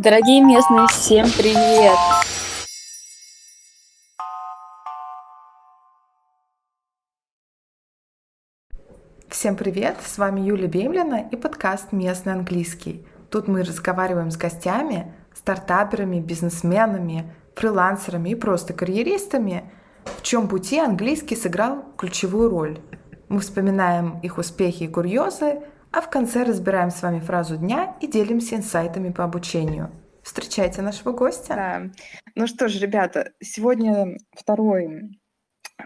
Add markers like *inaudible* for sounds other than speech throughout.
Дорогие местные, всем привет! Всем привет! С вами Юлия Бемлина и подкаст «Местный английский». Тут мы разговариваем с гостями, стартаперами, бизнесменами, фрилансерами и просто карьеристами, в чем пути английский сыграл ключевую роль. Мы вспоминаем их успехи и курьезы, а в конце разбираем с вами фразу дня и делимся инсайтами по обучению. Встречайте нашего гостя. Да. Ну что ж, ребята, сегодня второй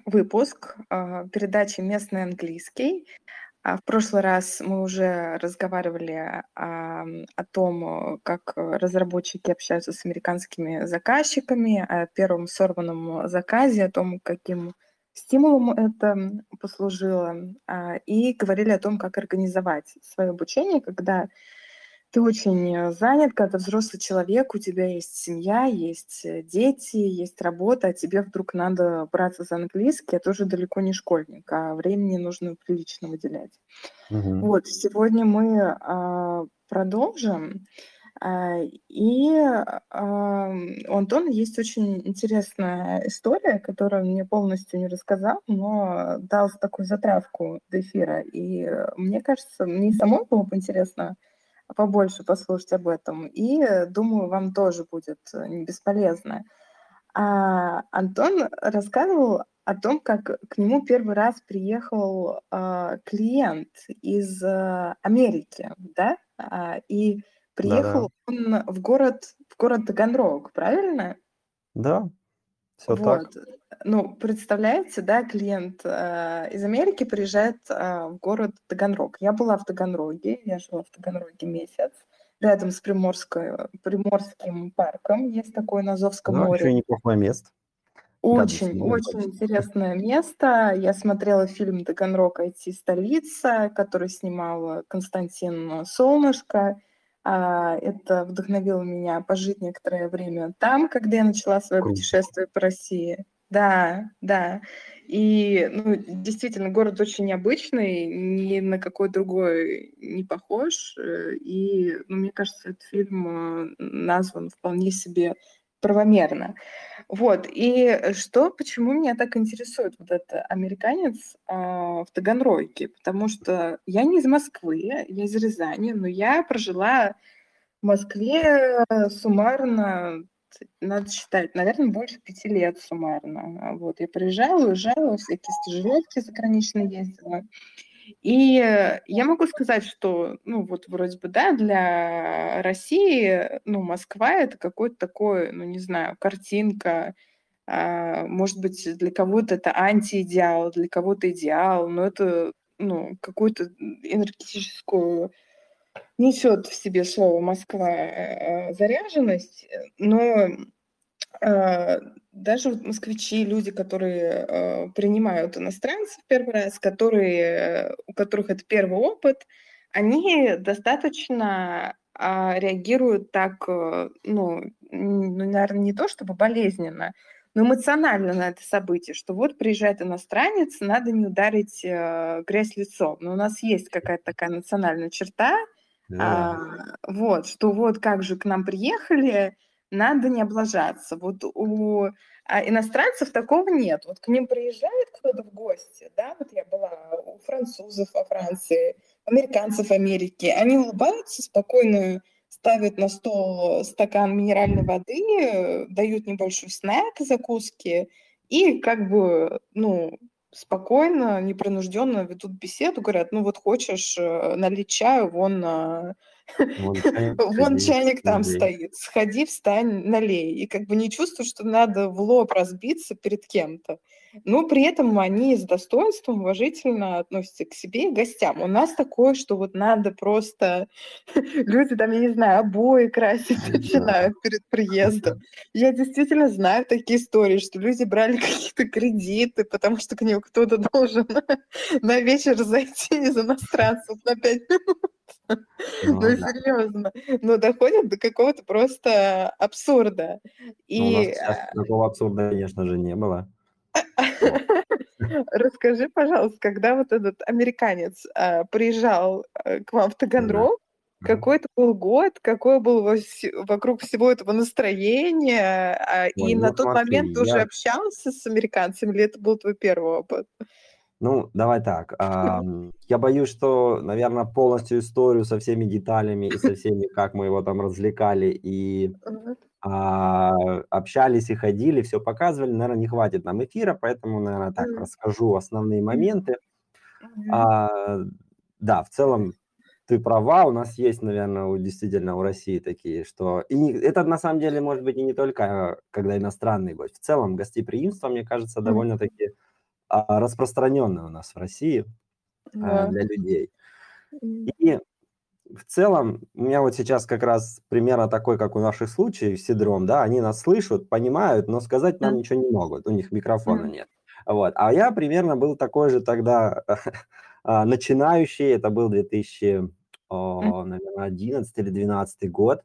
выпуск э, передачи «Местный английский». А в прошлый раз мы уже разговаривали а, о том, как разработчики общаются с американскими заказчиками, о первом сорванном заказе, о том, каким Стимулом это послужило, а, и говорили о том, как организовать свое обучение, когда ты очень занят, когда взрослый человек, у тебя есть семья, есть э, дети, есть работа, а тебе вдруг надо браться за английский, а тоже далеко не школьник, а времени нужно прилично выделять. Угу. Вот, сегодня мы а, продолжим. А, и а, у Антона есть очень интересная история, которую мне полностью не рассказал, но дал такую затравку до эфира. И мне кажется, мне самой было бы интересно побольше послушать об этом. И думаю, вам тоже будет не бесполезно. А Антон рассказывал о том, как к нему первый раз приехал э, клиент из э, Америки, да, и Приехал он в город, в город Таганрог, правильно? Да, все Вот. так. Ну, представляете, да, клиент э, из Америки приезжает э, в город Таганрог. Я была в Таганроге, я жила в Таганроге месяц, рядом с Приморской, Приморским парком, есть такое на Азовском Да, море. очень неплохое место. Очень, очень интересное место. Я смотрела фильм «Таганрог IT-столица», который снимал Константин Солнышко. А, это вдохновило меня пожить некоторое время там, когда я начала свое Круто. путешествие по России. Да, да. И, ну, действительно, город очень необычный, ни на какой другой не похож. Э, и, ну, мне кажется, этот фильм э, назван вполне себе правомерно. Вот, и что, почему меня так интересует вот этот американец а, в Таганроге? Потому что я не из Москвы, я из Рязани, но я прожила в Москве суммарно, надо считать, наверное, больше пяти лет суммарно. Вот, я приезжала, уезжала, всякие стажировки заграничные ездила. И э, я могу сказать, что, ну, вот вроде бы, да, для России, ну, Москва это какой-то такой, ну, не знаю, картинка, а, может быть, для кого-то это антиидеал, для кого-то идеал, но это, ну, какую-то энергетическую несет в себе слово Москва э, заряженность, но даже вот москвичи, люди, которые э, принимают иностранцев первый раз, которые, у которых это первый опыт, они достаточно а, реагируют так, э, ну, ну, наверное, не то чтобы болезненно, но эмоционально на это событие, что вот приезжает иностранец, надо не ударить э, грязь лицом. Но у нас есть какая-то такая национальная черта, Да. а, вот, что вот как же к нам приехали, надо не облажаться. Вот у а, иностранцев такого нет. Вот к ним приезжает кто-то в гости, да, вот я была у французов во Франции, американцев в Америке, они улыбаются, спокойно ставят на стол стакан минеральной воды, дают небольшой снэк, закуски, и как бы, ну, спокойно, непринужденно ведут беседу, говорят, ну вот хочешь э, налить чаю, вон э, Вон *laughs* чайник Вон сходи, чайник там стоит. Сходи, встань, налей. И как бы не чувствую, что надо в лоб разбиться перед кем-то. Но при этом они с достоинством уважительно относятся к себе и гостям. У нас такое, что вот надо просто... *laughs* Люди там, я не знаю, обои красить Да. начинают перед приездом. Я действительно знаю такие истории, что люди брали *laughs* какие-то кредиты, потому что к ним кто-то должен на вечер зайти из иностранцев на пять минут. Ну Ну, да. серьезно. Но доходит до какого-то просто абсурда. Ну, у нас, И кстати, такого абсурда, конечно же, не было. *laughs* расскажи, пожалуйста, когда вот этот американец а, приезжал а, к вам в Да. Таганрог, какой это был год, какое было вокруг всего этого настроения, а, Ой, и ну, на тот смотри, момент ты я... уже общался с американцами, или это был твой первый опыт? Ну, давай так. Я боюсь, что, наверное, полностью историю со всеми деталями и со всеми, как мы его там развлекали и а, общались и ходили, все показывали, наверное, не хватит нам эфира, поэтому, наверное, так расскажу основные моменты. А, да, в целом ты права, у нас есть, наверное, действительно у России такие, что... И это на самом деле может быть и не только, когда иностранный гость. В целом гостеприимство, мне кажется, довольно-таки а, распространенное у нас в России а, для людей. И в целом, у меня вот сейчас как раз примерно такой, как у наших случаев с Сидром, да, они нас слышат, понимают, но сказать нам ничего не могут, у них микрофона нет. Вот. А я примерно был такой же тогда *laughs* а, начинающий, это был 2000, наверное, 11 или 12 год.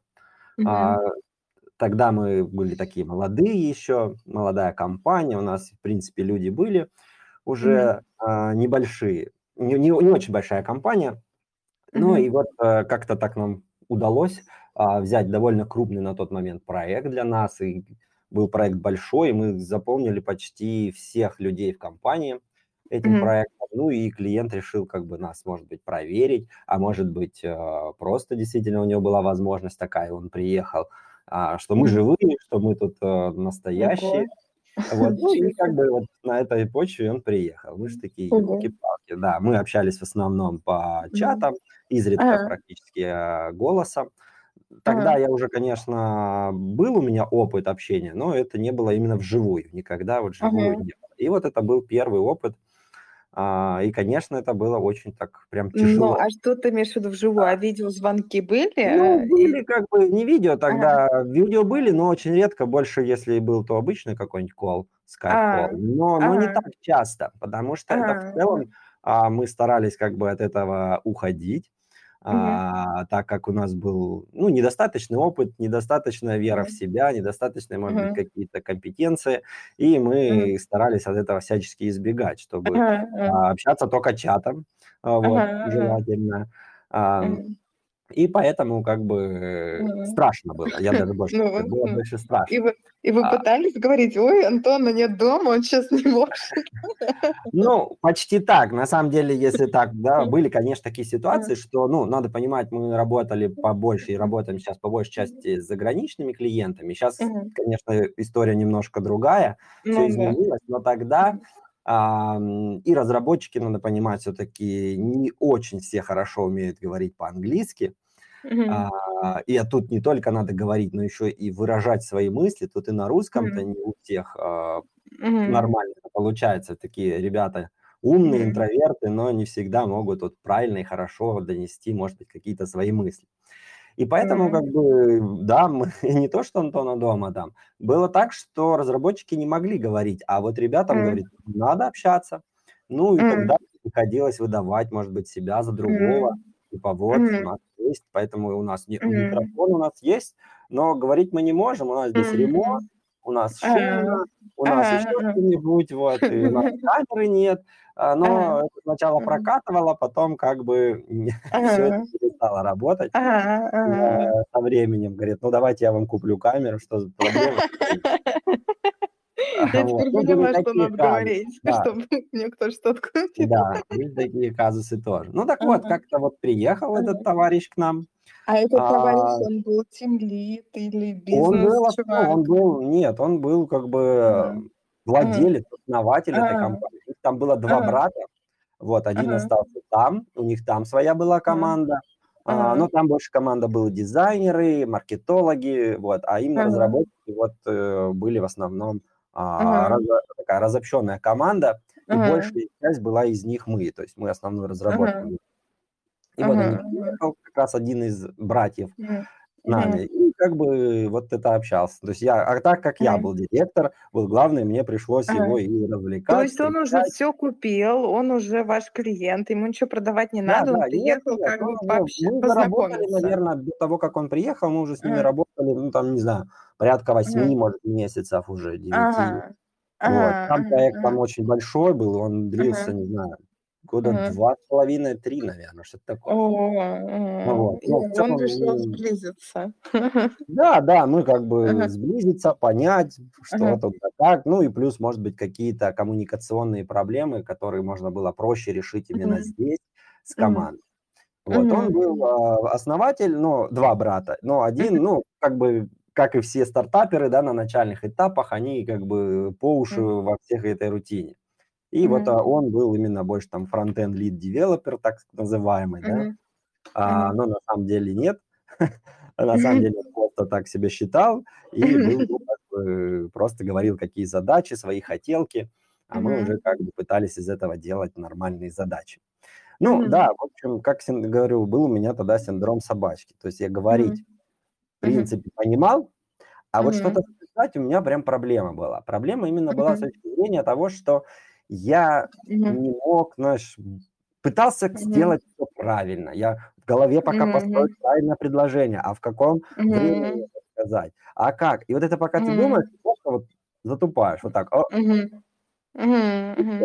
Тогда мы были такие молодые еще, молодая компания, у нас, в принципе, люди были уже mm-hmm. небольшие, не, не, не очень большая компания, ну и вот э, как-то так нам удалось а, взять довольно крупный на тот момент проект для нас, и был проект большой, и мы заполнили почти всех людей в компании этим mm-hmm. проектом, ну и клиент решил как бы нас, может быть, проверить, а может быть, э, просто действительно у него была возможность такая, он приехал, а, что мы mm-hmm. живые, что мы тут э, настоящие. Okay. Вот. Ну и как бы вот на этой почве он приехал. Мы же такие елки-палки. Да, мы общались в основном по чатам, изредка практически э, голосом. Тогда я уже, конечно, был у меня опыт общения, но это не было именно вживую, никогда вот вживую не было. И вот это был первый опыт, а, и, конечно, это было очень так прям ну, тяжело. Ну, а что ты имеешь в виду вживую? А видеозвонки были? Ну, были как бы не видео тогда. Ага. Видео были, но очень редко. Больше, если был, то обычный какой-нибудь кол, скайп-кол. А, но, ага. но не так часто, потому что ага. это в целом а, мы старались как бы от этого уходить а, так как у нас был ну, недостаточный опыт, недостаточная вера в себя, недостаточные, может быть, какие-то компетенции, и мы старались от этого всячески избегать, чтобы а, общаться только чатом, а, вот, желательно. А, и поэтому как бы mm. страшно было. Я даже больше ну, было mm. больше страшно. И вы, и вы а, пытались говорить, ой, Антона нет дома, он сейчас не может. *laughs* Ну, почти так. На самом деле, если так, да, были, конечно, такие ситуации, что, ну, надо понимать, мы работали побольше и работаем сейчас по большей части с заграничными клиентами. Сейчас, конечно, история немножко другая, все ну изменилось, но тогда и разработчики, надо понимать, все-таки не очень все хорошо умеют говорить по-английски. Mm-hmm. А, и а тут не только надо говорить, но еще и выражать свои мысли. Тут и на русском-то mm-hmm. не у всех а, mm-hmm. нормально получается. Такие ребята умные, интроверты, но не всегда могут вот правильно и хорошо донести, может быть, какие-то свои мысли. И поэтому, mm-hmm. как бы, да, мы, *laughs* не то, что Антона дома там, было так, что разработчики не могли говорить, а вот ребятам mm-hmm. говорить, надо общаться. Ну, и mm-hmm. тогда приходилось выдавать, может быть, себя за другого. Mm-hmm. Типа, вот, mm-hmm. у нас есть, поэтому у нас не, mm-hmm. микрофон у нас есть, но говорить мы не можем, у нас здесь mm-hmm. ремонт, у нас шумно, у нас еще что-нибудь, вот, и у нас *laughs* камеры нет. А, но это сначала прокатывало, потом как бы *laughs* все это перестало работать. Со временем говорит, ну давайте я вам куплю камеру, что за проблема? *laughs* Я теперь ну, поняла, что надо говорить, чтобы мне кто что-то купил. Да, есть такие казусы тоже. Ну так вот, как-то вот приехал этот товарищ к нам. А этот товарищ, он был тимлит или бизнес-чувак? Он был, нет, он был как бы владелец, основатель этой компании. Там было два брата, вот, один остался там, у них там своя была команда, а, но там больше команда была дизайнеры, маркетологи, вот, а именно разработчики вот э, были в основном а, раз, такая разобщенная команда, и большая часть была из них мы, то есть мы основную разработку. И вот он приехал, как раз один из братьев, нами. И как бы вот это общался. То есть я, а так как я был директор, был главный, мне пришлось его и развлекать. То есть он уже все купил, он уже ваш клиент, ему ничего продавать не надо, он приехал как бы вообще Мы заработали, наверное, до того, как он приехал, мы уже с ними работали, ну там, не знаю, порядка восьми, может, месяцев уже, девяти. Вот. Там проект там очень большой был, он длился, не знаю, года Ага. два с половиной, три, наверное, что-то такое. О, Ну вот. Ну, он целом, решил ну, сблизиться. да, да, мы как бы Ага. сблизиться, понять, что Ага. тут как, ну и плюс, может быть, какие-то коммуникационные проблемы, которые можно было проще решить именно Мгм. здесь с командой. Вот, он Мгм. был а, основатель, но два брата, но один, ну, как бы, как и все стартаперы, да, на начальных этапах, они как бы по уши Мгм. во всех этой рутине. И вот Мгм. а, он был именно больше там фронтенд лид девелопер, так называемый, да, Мгм. а, Мгм. но на самом деле нет. *laughs* А На самом деле он просто так себя считал и был, ну, как бы, просто говорил, какие задачи, свои хотелки, а мы уже как бы пытались из этого делать нормальные задачи. Ну Мгм. да, в общем, как говорю, был у меня тогда синдром собачки. То есть я говорить, Мгм. в принципе, понимал, а вот Мгм. что-то сказать у меня прям проблема была. Проблема именно была с точки зрения того, что я Мгм. не мог, знаешь, пытался Мгм. сделать все правильно. Я в голове пока Мгм. построить правильное предложение, а в каком времени Мгм. это сказать, а как. И вот это пока ты Мгм. думаешь, ты просто вот затупаешь вот так, о. Мгм. и.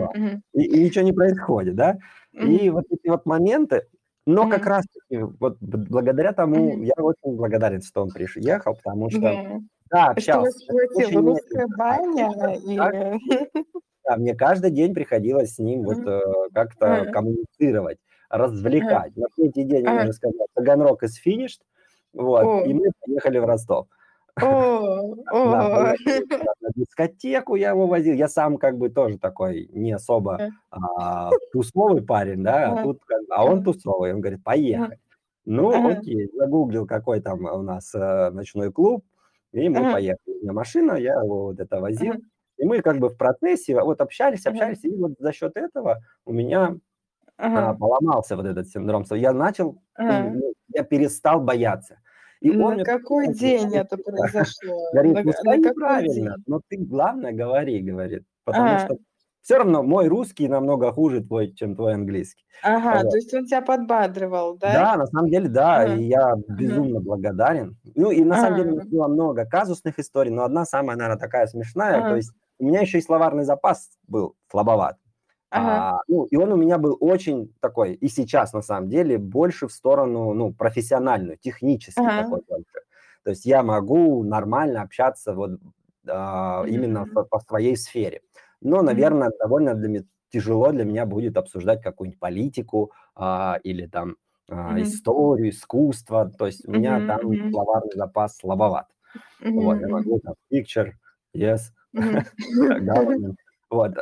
И, и ничего не происходит, да? И Мгм. вот эти вот моменты, но как Мгм. раз таки вот благодаря тому, Мгм. я очень благодарен, что он приехал, потому что, Да. да, Что общался. Это схватила очень баня и Так, *laughs* да, мне каждый день приходилось с ним вот э, как-то коммуницировать, развлекать. На третий день Ага. уже сказал, Таганрог is finished, вот, и мы поехали в Ростов. *laughs* На дискотеку, я его возил. Я сам как бы тоже такой не особо а, тусовый парень, да, а а он тусовый, он говорит, поехали. Ну, окей, загуглил, какой там у нас э, ночной клуб, и мы поехали. У меня машина, я его вот это возил. Ага. И мы как бы в процессе вот общались, Ага. общались, и вот за счет этого у меня а, Ага. поломался вот этот синдром. Я начал, Ага. ну, я перестал бояться. И он На мне какой постоянно день это произошло? говорит, На ну га скажи на какой правильно, день? но ты главное говори, говорит, потому Ага. что все равно мой русский намного хуже твой, чем твой английский. Ага, Вот. то есть он тебя подбадривал, да? Да, на самом деле, да, Ага. и я Ага. безумно благодарен. Ну и на самом деле Ага. было много казусных историй, но одна самая, наверное, такая смешная. То Ага. есть у меня еще и словарный запас был слабоват. Ага. А, ну, и он у меня был очень такой, и сейчас на самом деле, больше в сторону, ну, профессиональную, технический Ага. такой больше. То есть я могу нормально общаться вот а, именно Мгм. по, по своей сфере. Но, наверное, довольно для тяжело для меня будет обсуждать какую-нибудь политику а, или там а, Мгм. историю, искусство. То есть у меня Мгм. там словарный запас слабоват. Вот, я могу там picture, yes. *laughs* Вот,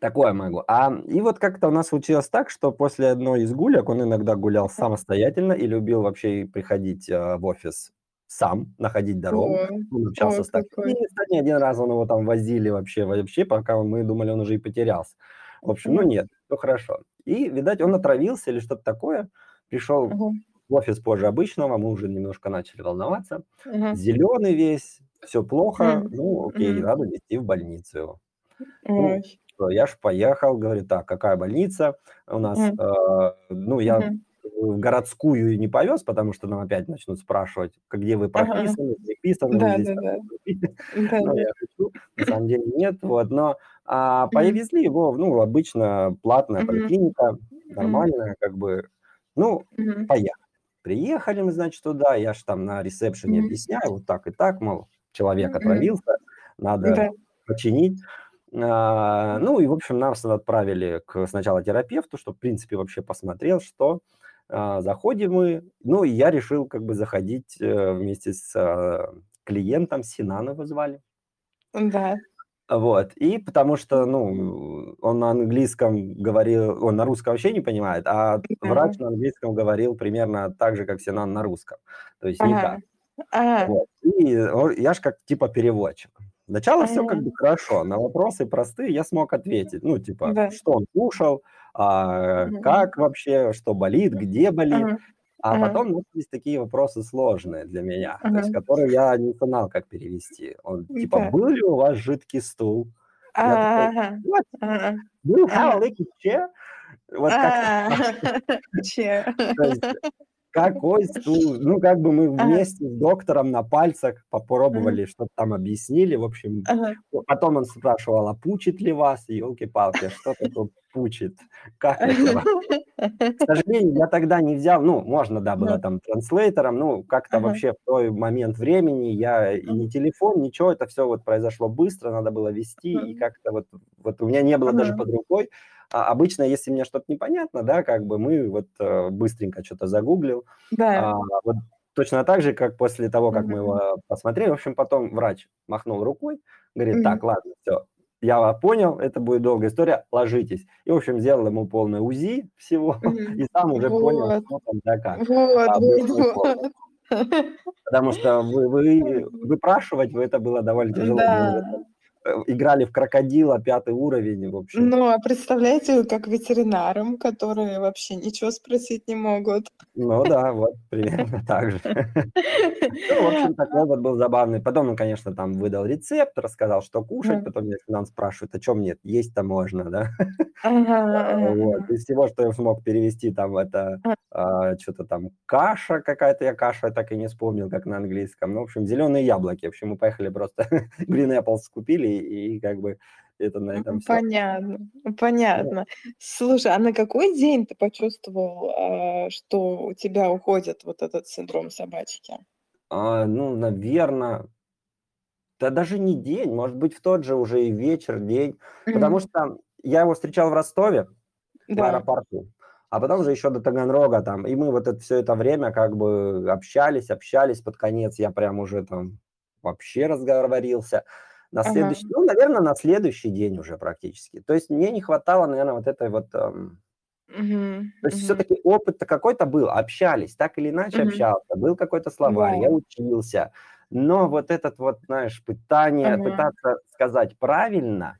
такое могу. А, и вот как-то у нас случилось так, что после одной из гулек он иногда гулял самостоятельно и любил вообще приходить а, в офис сам, находить дорогу. О, Он общался о, с такси. кстати, один раз он его там возили вообще, вообще, пока мы думали, он уже и потерялся. В общем, ну нет, все хорошо. И, видать, он отравился или что-то такое. Пришел Ага. в офис позже обычного, мы уже немножко начали волноваться. Ага. Зеленый весь, все плохо. Мгм. Ну, окей, Мгм. надо везти в больницу его. Ну, я ж поехал, говорю, так, какая больница у нас? Мгм. э, ну, я Мгм. в городскую не повез, потому что нам опять начнут спрашивать, где вы прописаны, приписаны, вы Да, да, да. Да, Ну, я шучу, на самом деле нет, вот, но а, повезли его, ну, обычно платная Мгм. поликлиника, нормальная, как бы, ну, Мгм. поехали. Приехали мы, значит, туда, я ж там на ресепшене Мгм. объясняю, вот так и так, мол, человек Мгм. отравился, надо Да. починить. А, ну и, в общем, нас отправили к сначала терапевту, чтобы, в принципе, вообще посмотрел, что а, заходим мы. Ну, и я решил как бы заходить э, вместе с а, клиентом, Синан его звали. Да. Вот, и потому что, ну, он на английском говорил, он на русском вообще не понимает, а Да. врач на английском говорил примерно так же, как Синан на русском, то есть Ага. никак. А. Вот. И он- я ж как типа переводчик. Сначала все как Ага. бы хорошо, на вопросы простые я смог ответить. Ну, типа, Да. что он кушал, а, как вообще, что болит, где болит. Ага. А Ага. потом начались такие вопросы сложные для меня, то есть Ага. которые я не знал, как перевести. Он типа, Да. был ли у вас жидкий стул? Такой, Ага. Ага. Have a Ага. Вот как-то *laughs* А. Какой стул? Ну, как бы мы вместе с доктором на пальцах попробовали, что-то там объяснили. В общем, потом он спрашивал, а пучит ли вас? Елки-палки, что такое пучит? Как это? К сожалению, я тогда не взял, ну, можно, да, было там транслейтером, ну, как-то вообще в тот момент времени я и не телефон, ничего, это все вот произошло быстро, надо было вести, и как-то вот, вот у меня не было даже под рукой. А обычно, если мне что-то непонятно, да, как бы мы вот э, быстренько что-то загуглил. Да. А, вот точно так же, как после того, как mm-hmm. мы его посмотрели, в общем, потом врач махнул рукой, говорит, mm-hmm. так, ладно, все, я понял, это будет долгая история, ложитесь. И, в общем, сделал ему полное УЗИ всего, mm-hmm. и сам уже вот. понял, что там да как. Вот, а, вот, вот. Потому что вы, вы, *laughs* выпрашивать вы это было довольно тяжело. Да. Играли в крокодила, пятый уровень, в общем. Ну, а представляете, как ветеринарам, которые вообще ничего спросить не могут. Ну да, вот примерно *laughs* так же. Ну, в общем, такой вот был забавный. Потом он, конечно, там выдал рецепт, рассказал, что кушать. Потом, нам спрашивают, а чем нет, есть-то можно, да? *laughs* Вот. Из всего, что я смог перевести, там это а, что-то там каша какая-то, я каша так и не вспомнил, как на английском. Ну, в общем, зеленые яблоки. В общем, мы поехали просто *laughs* Green Apples купили и, как бы это на этом все. Понятно, понятно. Да. Слушай, а на какой день ты почувствовал, а, что у тебя уходит вот этот синдром собачки? А, ну, наверное, да даже не день, может быть, в тот же уже и вечер, день, потому что я его встречал в Ростове, да. в аэропорту, а потом же еще до Таганрога там, и мы вот это все это время как бы общались, общались, под конец я прям уже там вообще разговорился. На следующий, ага. ну, наверное, на следующий день уже практически. То есть мне не хватало, наверное, вот этой вот... Эм, угу, то есть угу. все-таки опыт-то какой-то был, общались, так или иначе угу. общался, был какой-то словарь, да. я учился. Но вот этот вот, знаешь, пытание, ага. пытаться сказать правильно,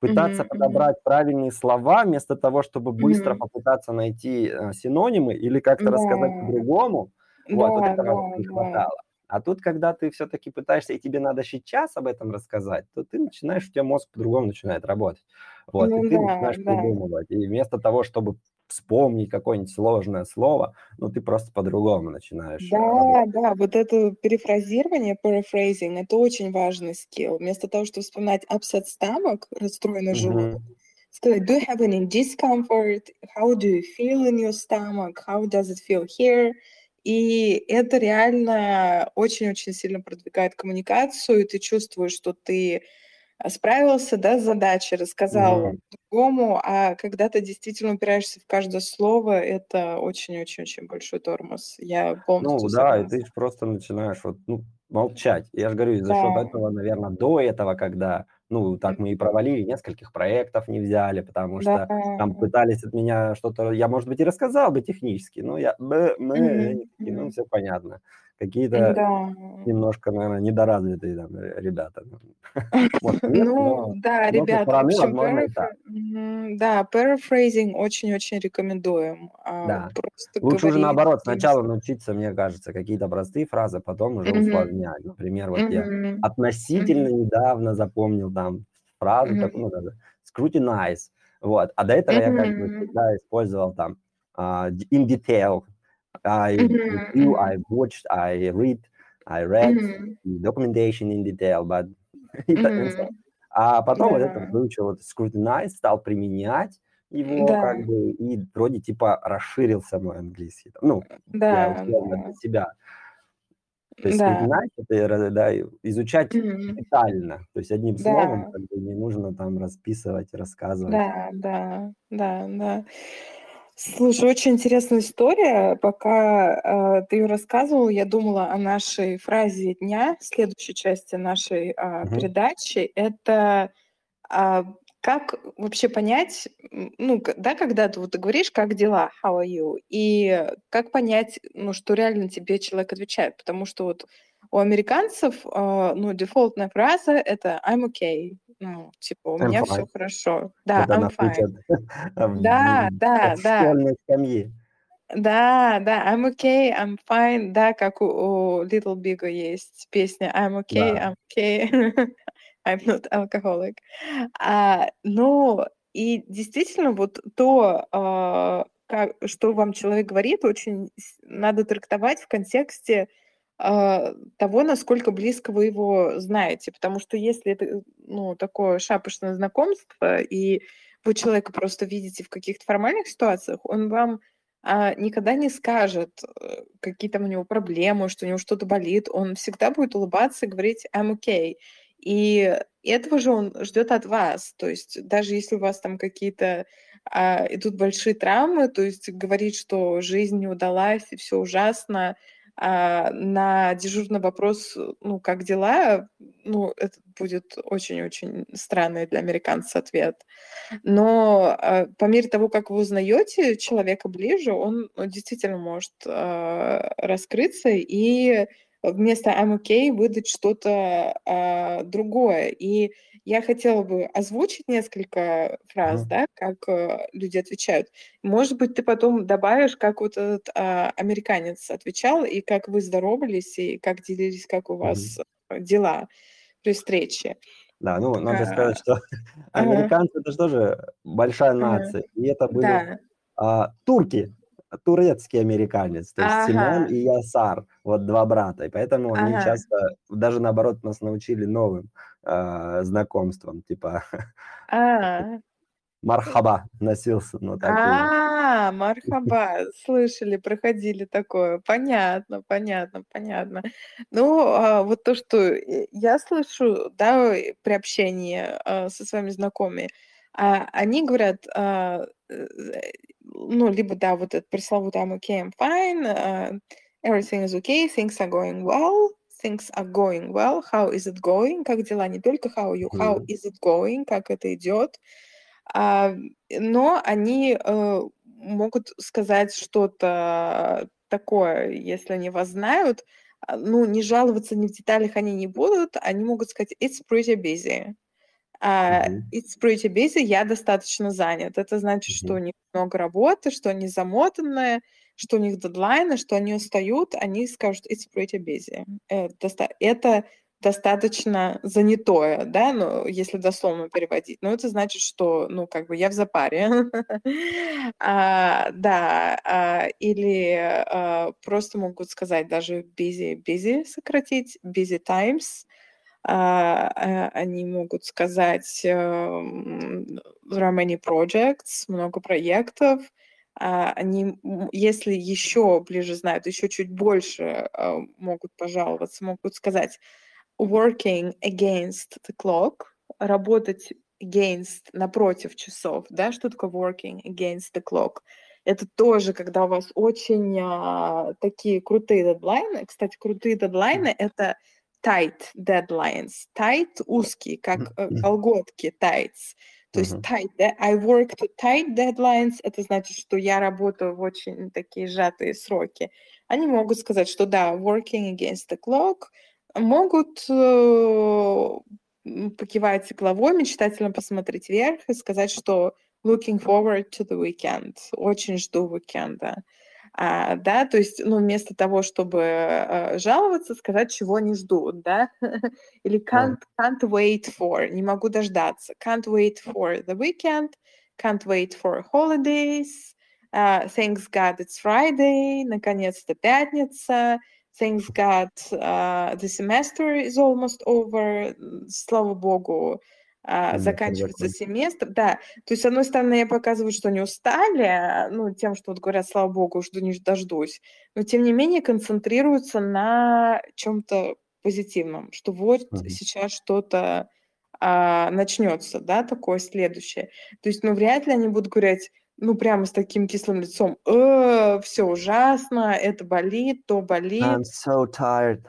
пытаться mm-hmm. подобрать правильные слова вместо того, чтобы быстро mm-hmm. попытаться найти э, синонимы или как-то да. рассказать по-другому. Да, вот, вот этого да, не хватало. А тут, когда ты все-таки пытаешься, и тебе надо сейчас об этом рассказать, то ты начинаешь, у тебя мозг по-другому начинает работать. Вот, ну, и ты да, начинаешь да. придумывать. И вместо того, чтобы вспомнить какое-нибудь сложное слово, ну, ты просто по-другому начинаешь. Да, работать. да, вот это перефразирование, paraphrasing, это очень важный скилл. Вместо того, чтобы вспоминать upset stomach, расстроенный желудок, mm-hmm. сказать, do you have any discomfort? How do you feel in your stomach? How does it feel here? И это реально очень-очень сильно продвигает коммуникацию, и ты чувствуешь, что ты а, справился да, с задачей, рассказал mm. другому, а когда ты действительно упираешься в каждое слово, это очень-очень-очень большой тормоз. Я полностью Ну да, и ты просто начинаешь вот, ну, молчать. Я же говорю, за счет этого, наверное, до этого, когда ну, так мы и провалили, нескольких проектов не взяли, потому что да. там пытались от меня что-то, я, может быть, и рассказал бы технически, но я, mm-hmm. ну, все понятно какие-то да. немножко, наверное, недоразвитые там ребята. Ну, *laughs* *laughs* да, ребята, да, paraphrasing очень-очень рекомендуем. А. Лучше уже наоборот, сначала научиться, мне кажется, какие-то простые фразы, потом уже усложнять. Например, вот я относительно недавно запомнил там фразу, ну, scrutinize, вот, а до этого я как бы всегда использовал там uh, in detail, I mm-hmm. review, I watched, I read, I read mm-hmm. documentation in detail, but *laughs* mm-hmm. а потом yeah. вот это выучил вот scrutinize, стал применять его да. как бы и вроде типа расширился мой английский. Ну, да, я условно да. для себя. То есть да. это да, изучать mm-hmm. детально, то есть одним да. словом как бы не нужно там расписывать, рассказывать. Да, да, да, да. Слушай, очень интересная история. Пока э, ты ее рассказывал, я думала о нашей фразе дня, следующей части нашей э, угу. передачи. Это э, как вообще понять, ну, да, когда ты вот говоришь, как дела, how are you, и как понять, ну, что реально тебе человек отвечает, потому что вот у американцев, э, ну, дефолтная фраза это I'm okay, ну, типа, у I'm меня все хорошо. Да, I'm fine. *laughs* Да, да, да. скамьи. Да, да, I'm okay, I'm fine, да, как у, у Little Big есть песня I'm okay, да. I'm okay, *laughs* I'm not alcoholic. А, ну, и действительно, вот то, а, как, что вам человек говорит, очень надо трактовать в контексте того, насколько близко вы его знаете. Потому что если это ну, такое шапочное знакомство, и вы человека просто видите в каких-то формальных ситуациях, он вам а, никогда не скажет, э, какие там у него проблемы, что у него что-то болит. Он всегда будет улыбаться и говорить «I'm okay». И этого же он ждет от вас. То есть даже если у вас там какие-то а, идут большие травмы, то есть говорить, что жизнь не удалась и все ужасно, а, на дежурный вопрос, ну, как дела, ну, это будет очень-очень странный для американцев ответ. Но а, по мере того, как вы узнаете человека ближе, он действительно может а, раскрыться и вместо I'm okay выдать что-то а, другое. И я хотела бы озвучить несколько фраз, да, как а, люди отвечают. Может быть, ты потом добавишь, как вот этот а, американец отвечал, и как вы здоровались, и как делились, как у вас mm. дела при встрече. Да, ну, надо а, сказать, что *laughs* американцы это же тоже большая нация, и это были а, турки, турецкий американец, то есть ага. Симон и Ясар, вот два брата, и поэтому ага. они часто, даже наоборот, нас научили новым э, знакомствам, типа а. *laughs* Мархаба носился, ну так. А, мархаба, *laughs* слышали, проходили такое. Понятно, понятно, понятно. Ну, а, вот то, что я слышу, да, при общении а, со своими знакомыми, а, они говорят, э, ну, либо, да, вот этот пресловутый I'm okay, I'm fine, uh, everything is okay, things are going well, things are going well, how is it going, как дела, не только how you, how is it going, как это идет, а, но они uh, могут сказать что-то такое, если они вас знают, а, ну, не жаловаться ни в деталях они не будут, они могут сказать it's pretty busy. Uh, it's pretty busy, я достаточно занят. Это значит, что у них много работы, что они замотанные, что у них дедлайны, что они устают, они скажут it's pretty busy. Это, это достаточно занятое, да, ну, если дословно переводить. Но это значит, что, ну, как бы я в запаре. *laughs* а, да, а, или а, просто могут сказать даже busy, busy сократить, busy times – они могут сказать there are many projects, много проектов. А, они, если еще ближе знают, еще чуть больше могут пожаловаться, могут сказать working against the clock, работать against, напротив часов, да, что такое working against the clock? Это тоже, когда у вас очень а, такие крутые дедлайны. Кстати, крутые дедлайны — это tight deadlines. Tight узкий, как э, колготки, tights. То есть tight, I work to tight deadlines, это значит, что я работаю в очень такие сжатые сроки. Они могут сказать, что да, working against the clock, могут э, покивать головой, мечтательно посмотреть вверх и сказать, что looking forward to the weekend, очень жду уикенда. А, да, то есть, ну, вместо того, чтобы а, жаловаться, сказать, чего они ждут, да, или can't, can't wait for, не могу дождаться, can't wait for the weekend, can't wait for holidays, uh, thanks God it's Friday, наконец-то пятница, thanks God uh, the semester is almost over, слава богу, а, заканчивается семестр, да. То есть, с одной стороны, я показываю, что они устали, ну, тем, что вот говорят, слава богу, жду не дождусь, но тем не менее концентрируются на чем-то позитивном, что вот mm-hmm. сейчас что-то а, начнется, да, такое следующее. То есть, ну, вряд ли они будут говорить, ну, прямо с таким кислым лицом, э, все ужасно, это болит, то болит. I'm so tired.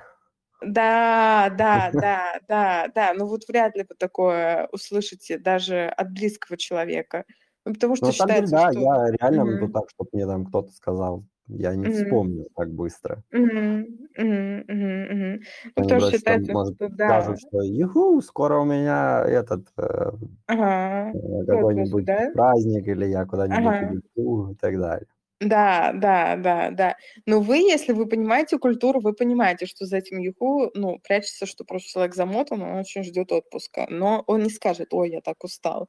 Да, да, *laughs* да, да, да. Ну вот вряд ли вы такое услышите даже от близкого человека. Ну, потому что Ну, считается, да, что... я реально могу так, чтобы мне там кто-то сказал. Я не Мгм. вспомню так быстро. Мгм, мгм, мгм. Ну, потому что там, может, что да. скажут, что «Юху, скоро у меня этот э, Ага. э, какой-нибудь да? праздник, или я куда-нибудь Ага. улечу», и так далее. Да, да, да, да. Но вы, если вы понимаете культуру, вы понимаете, что за этим юху, ну, прячется, что просто человек замотан, он очень ждет отпуска. Но он не скажет, ой, я так устал.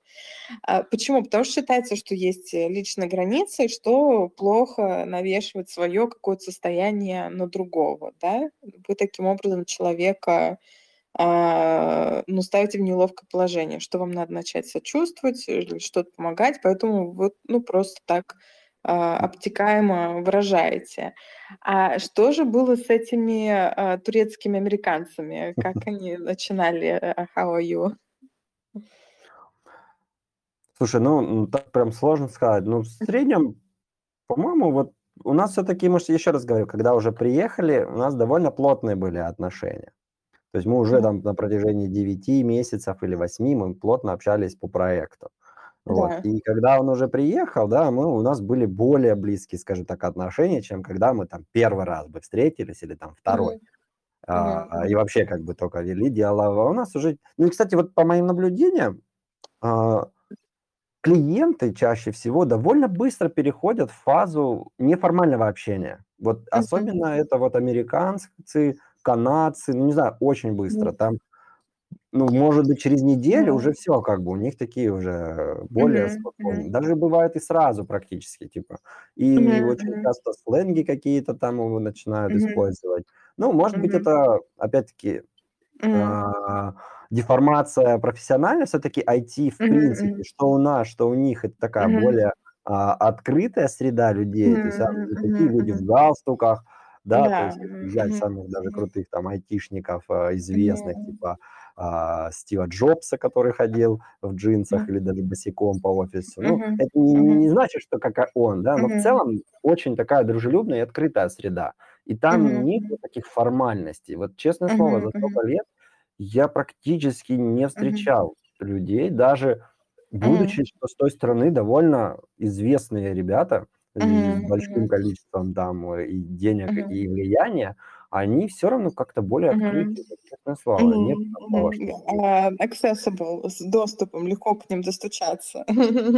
А почему? Потому что считается, что есть э, личные границы, что плохо навешивать свое какое-то состояние на другого, да? Вы таким образом человека а, ну, ставите в неловкое положение, что вам надо начать сочувствовать или что-то помогать, поэтому вы, ну, просто так обтекаемо выражаете. А что же было с этими а, турецкими американцами? Как *laughs* они начинали а, «How are you?» Слушай, ну, так прям сложно сказать. Ну, в среднем, по-моему, вот у нас все-таки, может, еще раз говорю, когда уже приехали, у нас довольно плотные были отношения. То есть мы уже там на протяжении 9 месяцев или 8 мы плотно общались по проекту. Вот. Да. И когда он уже приехал, да, мы, у нас были более близкие, скажем так, отношения, чем когда мы там первый раз бы встретились или там второй. Mm-hmm. А, И вообще как бы только вели диалог. А у нас уже... Ну и, кстати, вот по моим наблюдениям, а, клиенты чаще всего довольно быстро переходят в фазу неформального общения. Вот mm-hmm. особенно это вот американцы, канадцы, ну не знаю, очень быстро. Mm-hmm. Там ну, может быть, через неделю уже все, как бы, у них такие уже более Мгм, спокойные. мгм. Даже бывает и сразу практически, типа. И Мгм, очень часто сленги какие-то там его начинают Мгм. использовать. Ну, может быть, Мгм. это, опять-таки, а, деформация профессиональная, все-таки IT, в Мгм, принципе, что у нас, что у них, это такая Мгм. более а, открытая среда людей, то есть мгм, такие люди в галстуках, да, то Да. есть если Мгм, взять мгм, самых даже крутых там айтишников а, известных, Мгм. типа а, Стива Джобса, который ходил в джинсах или даже босиком по офису. Ну, Мгм. это не, не значит, что как он, да, но в Мгм. целом очень такая дружелюбная и открытая среда. И там Мгм. нет таких формальностей. Вот честное слово, Мгм. за столько лет я практически не встречал людей, даже будучи, что с той стороны довольно известные ребята и с большим количеством там и денег, Мгм. и влияния, они все равно как-то более открыты, честное слово. Нет такого, что А, accessible, с доступом, легко к ним достучаться.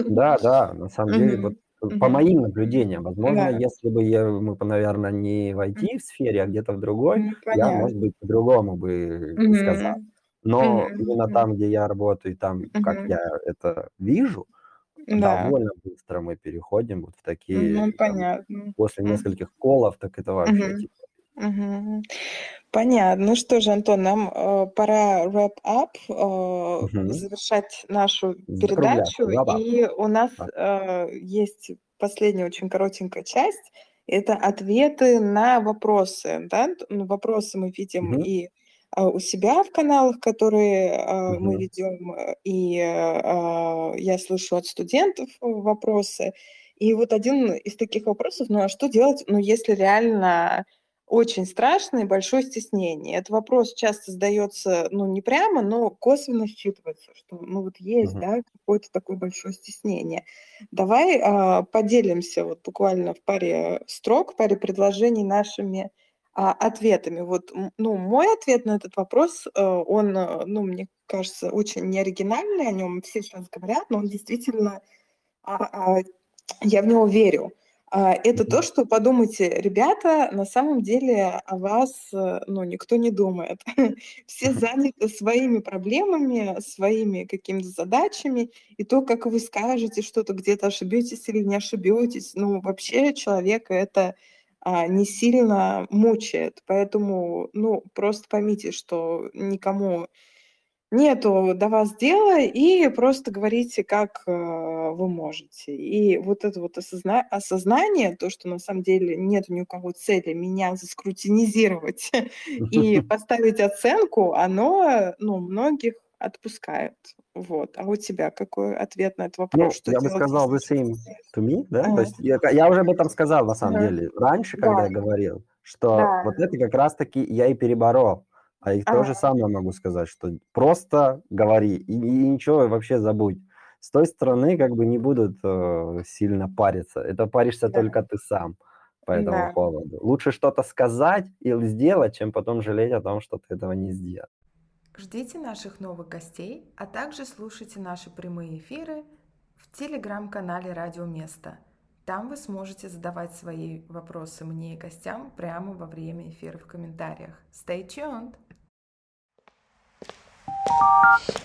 Да, да, на *laughs* самом деле, вот э, по моим наблюдениям, возможно, Да. если бы я, мы наверное, не в. IT-сфере, а где-то в другой, Ну, я, может быть, понятно. по-другому бы сказал. Мгм. Но Мгм. именно там, где я работаю, и там, как Мгм. я это вижу, Да. довольно быстро мы переходим вот в такие, Ну, там, понятно. после нескольких колов, так это вообще Мгм. типа Понятно. Ну что же, Антон, нам, э, пора wrap up, э, Мгм. завершать нашу передачу. И у нас, э, есть последняя очень коротенькая часть. Это ответы на вопросы, да. Ну, вопросы мы видим Мгм. и, а, у себя в каналах, которые, а, мы ведем, э, и, я слышу от студентов вопросы. И вот один из таких вопросов: ну, а что делать, ну, если реально очень страшно и большое стеснение? Этот вопрос часто задаётся, ну, не прямо, но косвенно считывается, что, ну, вот есть, Мгм. да, какое-то такое большое стеснение. Давай, а, поделимся вот буквально в паре строк, в паре предложений нашими, а, ответами. Вот, ну, мой ответ на этот вопрос, э, он, э, ну, мне кажется, очень неоригинальный, о нём все сейчас говорят, но он действительно, а, а, я в него верю. А, это то, что, подумайте, ребята, на самом деле о вас, э, ну, никто не думает. *laughs* Все заняты своими проблемами, своими какими-то задачами, и то, как вы скажете что-то, где-то ошибётесь или не ошибётесь, ну, вообще человека это, а, не сильно мучает. Поэтому, ну, просто поймите, что никому нету до вас дела, и просто говорите, как, э, вы можете. И вот это вот осозна осознание, то, что на самом деле нет ни у кого цели меня заскрутинизировать *laughs* и *laughs* поставить оценку, оно, ну, многих отпускает. Вот. А у тебя какой ответ на этот вопрос? Ну, Что я бы сказал the same to me, да. То Ага. есть я я уже об этом сказал на самом Ага. деле раньше, когда Да. я говорил, что Да. вот это как раз таки я и переборол. А и то же самое могу сказать, что просто говори и и ничего вообще забудь. С той стороны как бы не будут, э, сильно париться. Это паришься Да. только ты сам по этому Да. поводу. Лучше что-то сказать или сделать, чем потом жалеть о том, что ты этого не сделал. Ждите наших новых гостей, а также слушайте наши прямые эфиры в телеграм-канале «Радио Место». Там вы сможете задавать свои вопросы мне и гостям прямо во время эфира в комментариях. Stay tuned! Sorry.